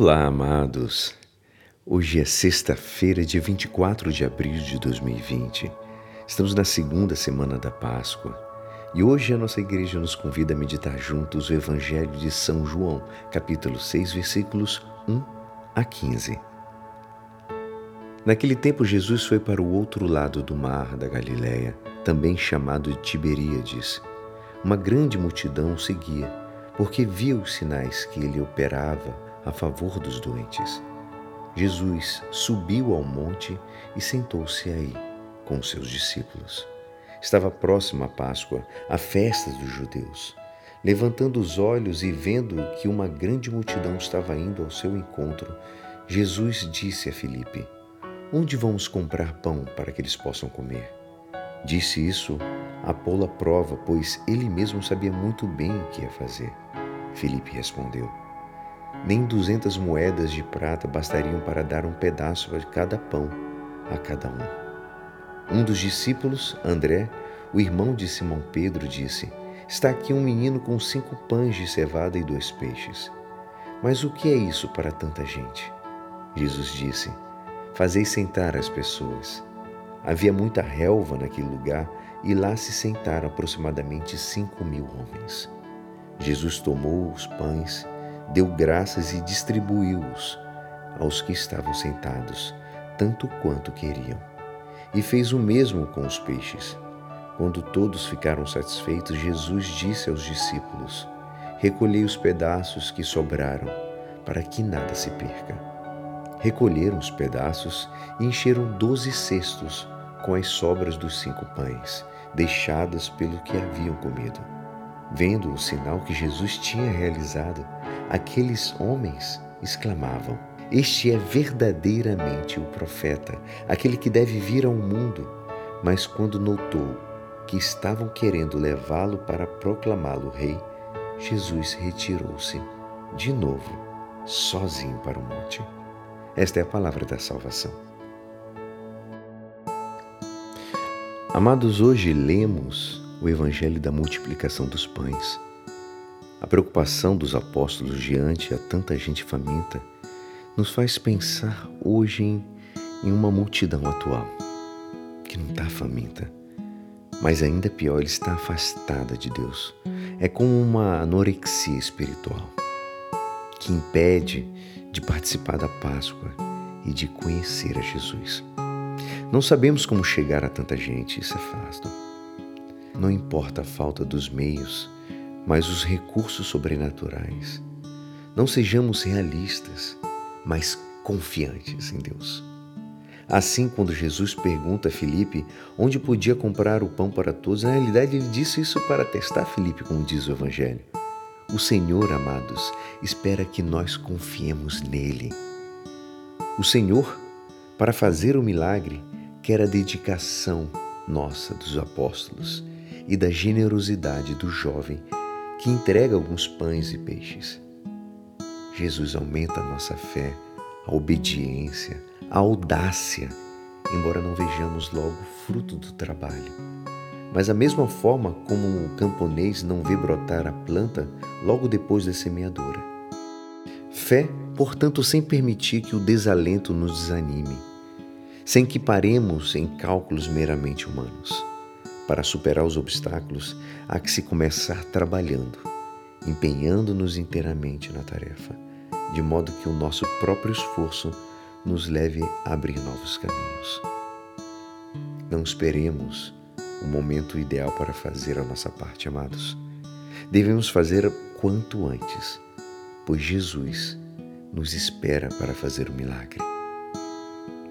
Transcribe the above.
Olá, amados. Hoje é sexta-feira, dia 24 de abril de 2020. Estamos na segunda semana da Páscoa. E hoje a nossa igreja nos convida a meditar juntos o Evangelho de São João, capítulo 6, versículos 1 a 15. Naquele tempo, Jesus foi para o outro lado do mar da Galiléia, também chamado de Tiberíades. Uma grande multidão o seguia, porque via os sinais que ele operava a favor dos doentes. Jesus subiu ao monte e sentou-se aí com seus discípulos. Estava próxima a Páscoa, a festa dos judeus. Levantando os olhos e vendo que uma grande multidão estava indo ao seu encontro, Jesus disse a Filipe: Onde vamos comprar pão para que eles possam comer? Disse isso a pô-lo à prova, pois ele mesmo sabia muito bem o que ia fazer. Filipe respondeu: nem duzentas moedas de prata bastariam para dar um pedaço de cada pão a cada um. Um dos discípulos, André, o irmão de Simão Pedro, disse: Está aqui um menino com cinco pães de cevada e dois peixes. Mas o que é isso para tanta gente? Jesus disse: Fazei sentar as pessoas. Havia muita relva naquele lugar e lá se sentaram aproximadamente cinco mil homens. Jesus tomou os pães deu graças e distribuiu-os aos que estavam sentados, tanto quanto queriam. E fez o mesmo com os peixes. Quando todos ficaram satisfeitos, Jesus disse aos discípulos: Recolhei os pedaços que sobraram, para que nada se perca. Recolheram os pedaços e encheram doze cestos com as sobras dos cinco pães, deixadas pelo que haviam comido. Vendo o sinal que Jesus tinha realizado, aqueles homens exclamavam: Este é verdadeiramente o profeta, aquele que deve vir ao mundo. Mas quando notou que estavam querendo levá-lo para proclamá-lo rei, Jesus retirou-se de novo, sozinho para o monte. Esta é a palavra da salvação. Amados, hoje lemos o evangelho da multiplicação dos pães. A preocupação dos apóstolos diante a tanta gente faminta nos faz pensar hoje em, em uma multidão atual que não está faminta, mas ainda pior, ele está afastada de Deus. É como uma anorexia espiritual que impede de participar da Páscoa e de conhecer a Jesus. Não sabemos como chegar a tanta gente, isso é fácil. Não importa a falta dos meios, mas os recursos sobrenaturais. Não sejamos realistas, mas confiantes em Deus. Assim, quando Jesus pergunta a Filipe onde podia comprar o pão para todos, na realidade ele disse isso para testar Filipe, como diz o Evangelho. O Senhor, amados, espera que nós confiemos nele. O Senhor, para fazer o milagre, quer a dedicação nossa dos apóstolos e da generosidade do jovem que entrega alguns pães e peixes. Jesus aumenta a nossa fé, a obediência, a audácia, embora não vejamos logo fruto do trabalho. Mas, da mesma forma como o camponês não vê brotar a planta logo depois da semeadura. Fé, portanto, sem permitir que o desalento nos desanime, sem que paremos em cálculos meramente humanos. Para superar os obstáculos, há que se começar trabalhando, empenhando-nos inteiramente na tarefa, de modo que o nosso próprio esforço nos leve a abrir novos caminhos. Não esperemos o momento ideal para fazer a nossa parte, amados. Devemos fazer quanto antes, pois Jesus nos espera para fazer o milagre.